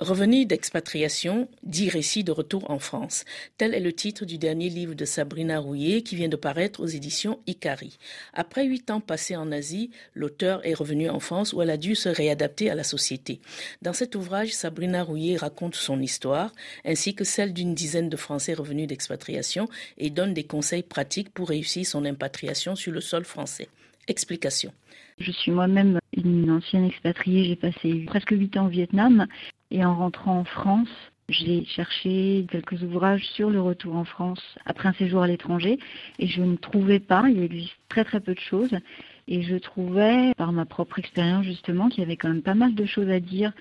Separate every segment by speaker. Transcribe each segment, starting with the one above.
Speaker 1: Revenu d'expatriation, dit récit de retour en France. Tel est le titre du dernier livre de Sabrina Rouillet qui vient de paraître aux éditions Ikari. Après huit ans passés en Asie, l'auteur est revenu en France où elle a dû se réadapter à la société. Dans cet ouvrage, Sabrina Rouillet raconte son histoire ainsi que celle d'une dizaine de Français revenus d'expatriation et donne des conseils pratiques pour réussir son impatriation sur le sol français. Explication.
Speaker 2: Je suis moi-même une ancienne expatriée, j'ai passé presque huit ans au Vietnam et en rentrant en France, j'ai cherché quelques ouvrages sur le retour en France après un séjour à l'étranger. Et je ne trouvais pas, il existe très très peu de choses. Et je trouvais par ma propre expérience justement qu'il y avait quand même pas mal de choses à dire.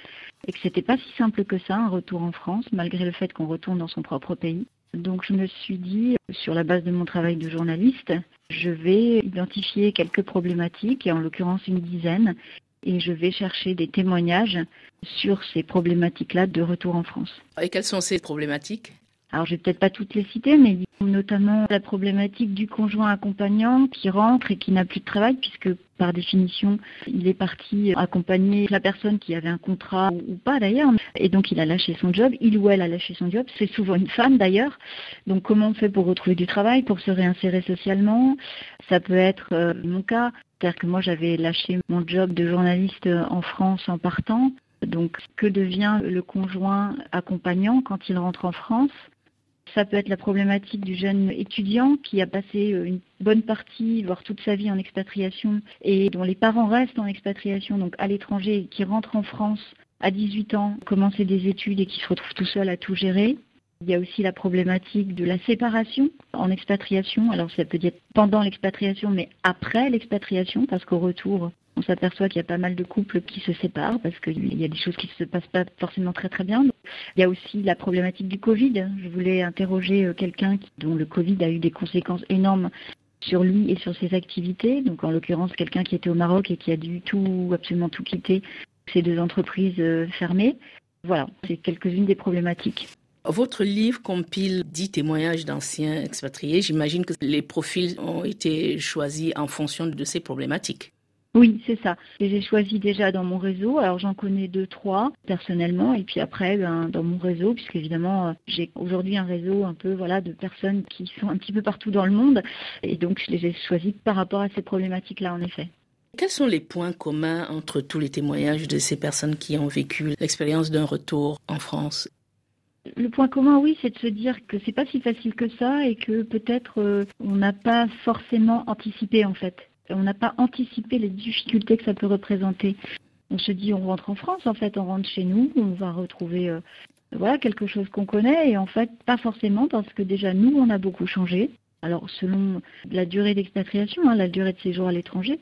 Speaker 2: Et que c'était pas si simple que ça un retour en France malgré le fait qu'on retourne dans son propre pays. Donc je me suis dit sur la base de mon travail de journaliste, je vais identifier quelques problématiques et en l'occurrence une dizaine et je vais chercher des témoignages sur ces problématiques-là de retour en France.
Speaker 1: Et quelles sont ces problématiques?
Speaker 2: Alors, je vais peut-être pas toutes les citer, mais notamment la problématique du conjoint accompagnant qui rentre et qui n'a plus de travail, puisque par définition, il est parti accompagner la personne qui avait un contrat ou pas d'ailleurs, et donc il a lâché son job, il ou elle a lâché son job, c'est souvent une femme d'ailleurs. Donc comment on fait pour retrouver du travail, pour se réinsérer socialement? Ça peut être euh, mon cas, c'est-à-dire que moi j'avais lâché mon job de journaliste en France en partant. Donc que devient le conjoint accompagnant quand il rentre en France? Ça peut être la problématique du jeune étudiant qui a passé euh, une bonne partie, voire toute sa vie en expatriation et dont les parents restent en expatriation, donc à l'étranger, qui rentre en France à 18 ans, commencer des études et qui se retrouve tout seul à tout gérer. Il y a aussi la problématique de la séparation en expatriation. Alors ça peut être pendant l'expatriation, mais après l'expatriation, parce qu'au retour, on s'aperçoit qu'il y a pas mal de couples qui se séparent parce qu'il y a des choses qui ne se passent pas forcément très très bien. Il y a aussi la problématique du Covid. Je voulais interroger euh, quelqu'un dont le Covid a eu des conséquences énormes sur lui et sur ses activités. Donc en l'occurrence quelqu'un qui était au Maroc et qui a dû tout absolument tout quitter, ces deux entreprises euh, fermées. Voilà, c'est quelques-unes des problématiques.
Speaker 1: Votre livre compile dix témoignages d'anciens expatriés. J'imagine que les profils ont été choisis en fonction de ces problématiques.
Speaker 2: Oui, c'est ça. Et j'ai choisi déjà dans mon réseau. Alors j'en connais deux, trois personnellement, et puis après ben, dans mon réseau, puisque évidemment euh, j'ai aujourd'hui un réseau un peu voilà de personnes qui sont un petit peu partout dans le monde, et donc je les ai choisis par rapport à ces problématiques-là en effet.
Speaker 1: Quels sont les points communs entre tous les témoignages de ces personnes qui ont vécu l'expérience d'un retour en France?
Speaker 2: Le point commun, oui, c'est de se dire que c'est pas si facile que ça et que peut-être euh, on n'a pas forcément anticipé en fait on n'a pas anticipé les difficultés que ça peut représenter. On se dit, on rentre en France, en fait, on rentre chez nous, on va retrouver euh, voilà quelque chose qu'on connaît, et en fait, pas forcément, parce que déjà, nous, on a beaucoup changé. Alors, selon la durée d'expatriation, hein, la durée de séjour à l'étranger,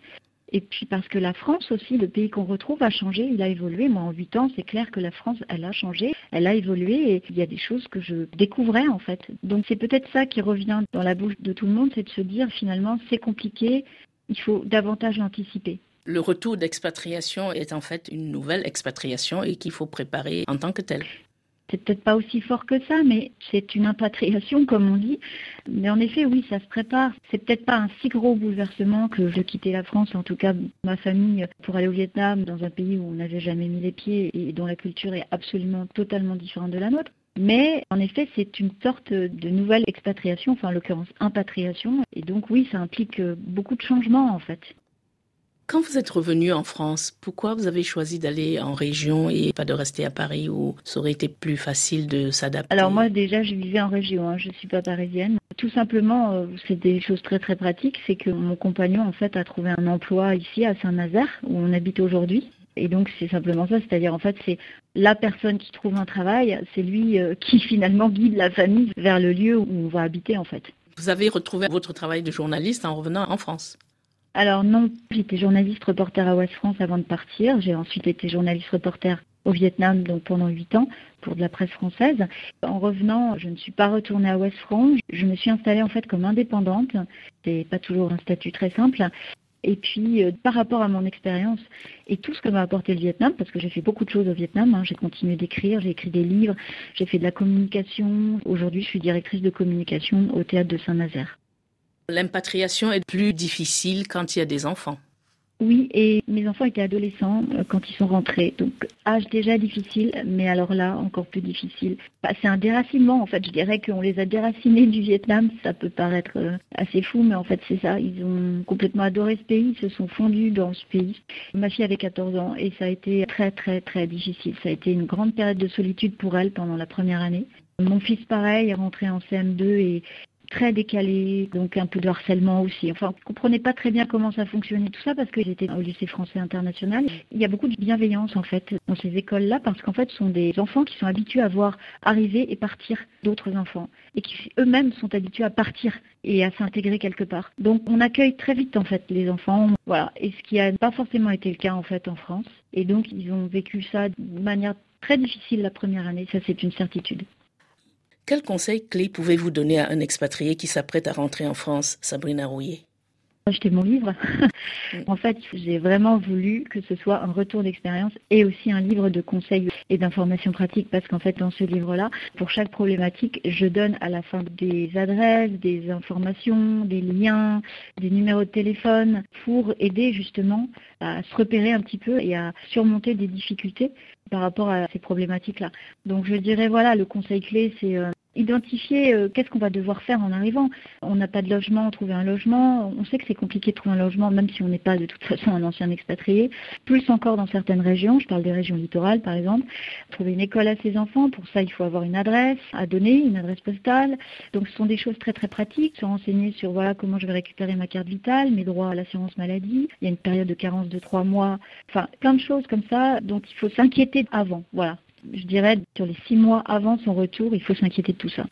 Speaker 2: et puis parce que la France aussi, le pays qu'on retrouve, a changé, il a évolué. Moi, en huit ans, c'est clair que la France, elle a changé, elle a évolué et il y a des choses que je découvrais en fait. Donc c'est peut-être ça qui revient dans la bouche de tout le monde, c'est de se dire finalement c'est compliqué, il faut davantage l'anticiper.
Speaker 1: Le retour d'expatriation est en fait une nouvelle expatriation et qu'il faut préparer en tant que telle.
Speaker 2: C'est peut-être pas aussi fort que ça, mais c'est une impatriation, comme on dit. Mais en effet, oui, ça se prépare. C'est peut-être pas un si gros bouleversement que de quitter la France, en tout cas ma famille, pour aller au Vietnam, dans un pays où on n'avait jamais mis les pieds et dont la culture est absolument totalement différente de la nôtre. Mais en effet, c'est une sorte de nouvelle expatriation, enfin en l'occurrence impatriation. Et donc oui, ça implique euh, beaucoup de changements en fait.
Speaker 1: Quand vous êtes revenu en France, pourquoi vous avez choisi d'aller en région et pas de rester à Paris où ça aurait été plus facile de s'adapter?
Speaker 2: Alors moi déjà, je vivais en région, hein. je ne suis pas parisienne. Tout simplement, euh, c'est des choses très très pratiques, c'est que mon compagnon en fait a trouvé un emploi ici à Saint-Nazaire où on habite aujourd'hui. Et donc c'est simplement ça, c'est-à-dire en fait c'est la personne qui trouve un travail, c'est lui euh, qui finalement guide la famille vers le lieu où on va habiter en fait.
Speaker 1: Vous avez retrouvé votre travail de journaliste en revenant en France?
Speaker 2: Alors non, j'étais journaliste reporter à Ouest France avant de partir. J'ai ensuite été journaliste reporter au Vietnam donc pendant huit ans pour de la presse française. En revenant, je ne suis pas retournée à Ouest France. Je me suis installée en fait comme indépendante. C'est pas toujours un statut très simple. Et puis, euh, par rapport à mon expérience et tout ce que m'a apporté le Vietnam, parce que j'ai fait beaucoup de choses au Vietnam, hein, j'ai continué d'écrire, j'ai écrit des livres, j'ai fait de la communication. Aujourd'hui, je suis directrice de communication au théâtre de Saint-Nazaire.
Speaker 1: L'impatriation est plus difficile quand il y a des enfants.
Speaker 2: Oui, et mes enfants étaient adolescents euh, quand ils sont rentrés. Donc, âge déjà difficile, mais alors là, encore plus difficile. Bah, c'est un déracinement, en fait. Je dirais qu'on les a déracinés du Vietnam. Ça peut paraître euh, assez fou, mais en fait, c'est ça. Ils ont complètement adoré ce pays, ils se sont fondus dans ce pays. Ma fille avait 14 ans et ça a été très, très, très difficile. Ça a été une grande période de solitude pour elle pendant la première année. Mon fils, pareil, est rentré en CM2 et très décalé, donc un peu de harcèlement aussi. Enfin, on comprenait pas très bien comment ça fonctionnait tout ça parce que j'étais au lycée français international. Il y a beaucoup de bienveillance en fait dans ces écoles-là parce qu'en fait, ce sont des enfants qui sont habitués à voir arriver et partir d'autres enfants et qui eux-mêmes sont habitués à partir et à s'intégrer quelque part. Donc, on accueille très vite en fait les enfants. Voilà, et ce qui n'a pas forcément été le cas en fait en France. Et donc, ils ont vécu ça de manière très difficile la première année. Ça, c'est une certitude.
Speaker 1: Quel conseil clé pouvez-vous donner à un expatrié qui s'apprête à rentrer en France, Sabrina Rouillet?
Speaker 2: Acheter mon livre. en fait, j'ai vraiment voulu que ce soit un retour d'expérience et aussi un livre de conseils et d'informations pratiques parce qu'en fait, dans ce livre-là, pour chaque problématique, je donne à la fin des adresses, des informations, des liens, des numéros de téléphone pour aider justement à se repérer un petit peu et à surmonter des difficultés par rapport à ces problématiques-là. Donc je dirais voilà, le conseil clé, c'est euh, identifier euh, qu'est-ce qu'on va devoir faire en arrivant. On n'a pas de logement, trouver un logement. On sait que c'est compliqué de trouver un logement, même si on n'est pas de toute façon un ancien expatrié. Plus encore dans certaines régions, je parle des régions littorales par exemple. Trouver une école à ses enfants, pour ça il faut avoir une adresse à donner, une adresse postale. Donc ce sont des choses très très pratiques. Se renseigner sur voilà comment je vais récupérer ma carte vitale, mes droits à l'assurance maladie. Il y a une période de carence de trois mois. Enfin plein de choses comme ça dont il faut s'inquiéter avant. Voilà je dirais, sur les six mois avant son retour, il faut s'inquiéter de tout ça.